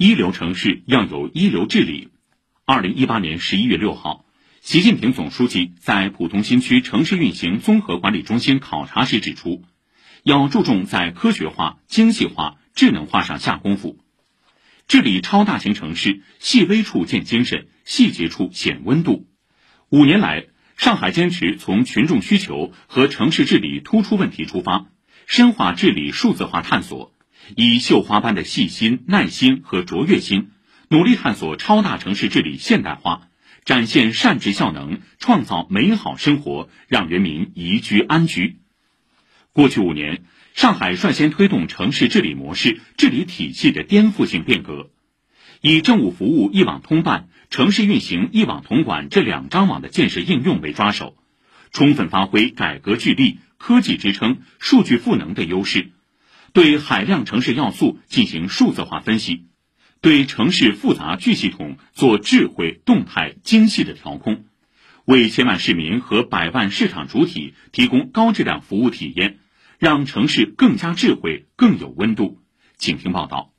一流城市要有一流治理。二零一八年十一月六号，习近平总书记在浦东新区城市运行综合管理中心考察时指出，要注重在科学化、精细化、智能化上下功夫，治理超大型城市，细微处见精神，细节处显温度。五年来，上海坚持从群众需求和城市治理突出问题出发，深化治理数字化探索。以绣花般的细心、耐心和卓越心，努力探索超大城市治理现代化，展现善治效能，创造美好生活，让人民宜居安居。过去五年，上海率先推动城市治理模式、治理体系的颠覆性变革，以政务服务一网通办、城市运行一网统管这两张网的建设应用为抓手，充分发挥改革聚力、科技支撑、数据赋能的优势。对海量城市要素进行数字化分析，对城市复杂巨系统做智慧、动态、精细的调控，为千万市民和百万市场主体提供高质量服务体验，让城市更加智慧、更有温度。请听报道。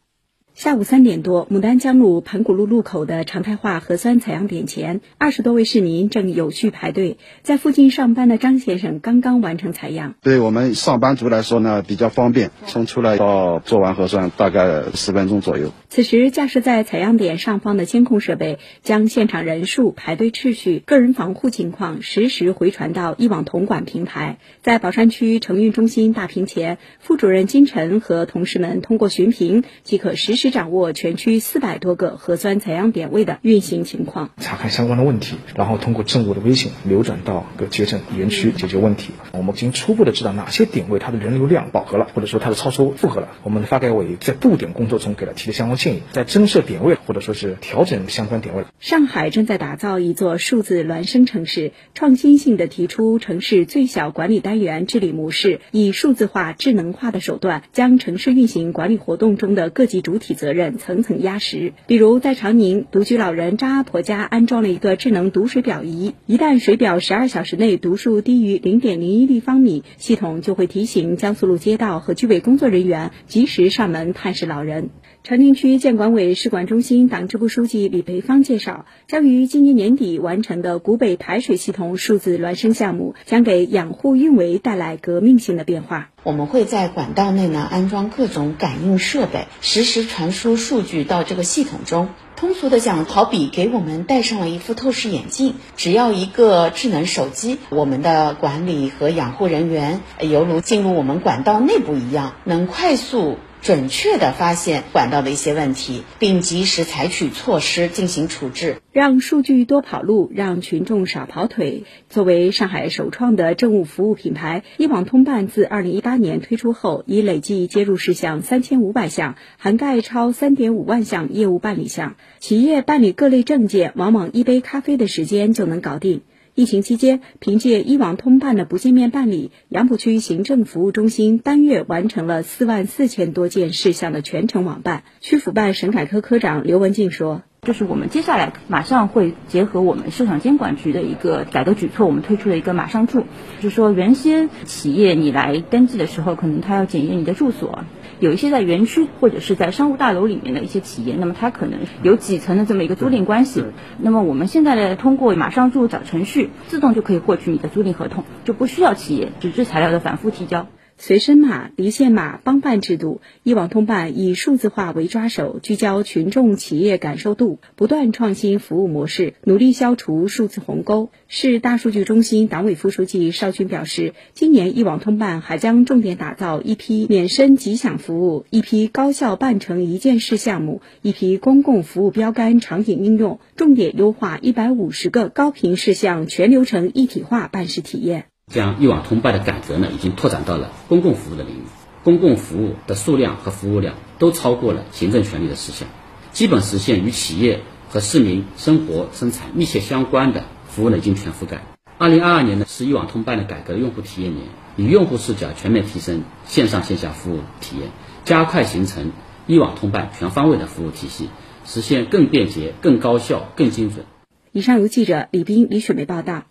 下午三点多，牡丹江路盘古路路口的常态化核酸采样点前，二十多位市民正有序排队。在附近上班的张先生刚刚完成采样，对我们上班族来说呢，比较方便，从出来到做完核酸大概十分钟左右。此时，架设在采样点上方的监控设备将现场人数、排队秩序、个人防护情况实时回传到一网统管平台。在宝山区城运中心大屏前，副主任金晨和同事们通过巡屏即可实时。掌握全区四百多个核酸采样点位的运行情况，查看相关的问题，然后通过政务的微信流转到各街镇园区解决问题。我们已经初步的知道哪些点位它的人流量饱和了，或者说它的超出负荷了。我们发改委在布点工作中给了提的相关建议，在增设点位或者说是调整相关点位。上海正在打造一座数字孪生城市，创新性的提出城市最小管理单元治理模式，以数字化、智能化的手段，将城市运行管理活动中的各级主体。责任层层压实。比如，在长宁，独居老人张阿婆家安装了一个智能读水表仪，一旦水表十二小时内读数低于零点零一立方米，系统就会提醒江苏路街道和居委工作人员及时上门探视老人。长宁区建管委市管中心党支部书记李培芳介绍，将于今年年底完成的古北排水系统数字孪生项目，将给养护运维带来革命性的变化。我们会在管道内呢安装各种感应设备，实时传输数据到这个系统中。通俗的讲，好比给我们戴上了一副透视眼镜，只要一个智能手机，我们的管理和养护人员犹如进入我们管道内部一样，能快速。准确地发现管道的一些问题，并及时采取措施进行处置，让数据多跑路，让群众少跑腿。作为上海首创的政务服务品牌，一网通办自二零一八年推出后，已累计接入事项三千五百项，涵盖超三点五万项业务办理项。企业办理各类证件，往往一杯咖啡的时间就能搞定。疫情期间，凭借一网通办的不见面办理，杨浦区行政服务中心单月完成了四万四千多件事项的全程网办。区府办审改科科长刘文静说。就是我们接下来马上会结合我们市场监管局的一个改革举措，我们推出了一个马上住，就是说原先企业你来登记的时候，可能他要检验你的住所，有一些在园区或者是在商务大楼里面的一些企业，那么它可能有几层的这么一个租赁关系，那么我们现在呢，通过马上住小程序，自动就可以获取你的租赁合同，就不需要企业纸质材料的反复提交。随身码、离线码帮办制度，一网通办以数字化为抓手，聚焦群众企业感受度，不断创新服务模式，努力消除数字鸿沟。市大数据中心党委副书记邵军表示，今年一网通办还将重点打造一批免申吉享服务、一批高效办成一件事项目、一批公共服务标杆场景应用，重点优化一百五十个高频事项全流程一体化办事体验。将一网通办的改革呢，已经拓展到了公共服务的领域，公共服务的数量和服务量都超过了行政权力的实现，基本实现与企业和市民生活生产密切相关的服务呢，已经全覆盖。二零二二年呢，是一网通办的改革用户体验年，以用户视角全面提升线上线下服务体验，加快形成一网通办全方位的服务体系，实现更便捷、更高效、更精准。以上由记者李斌、李雪梅报道。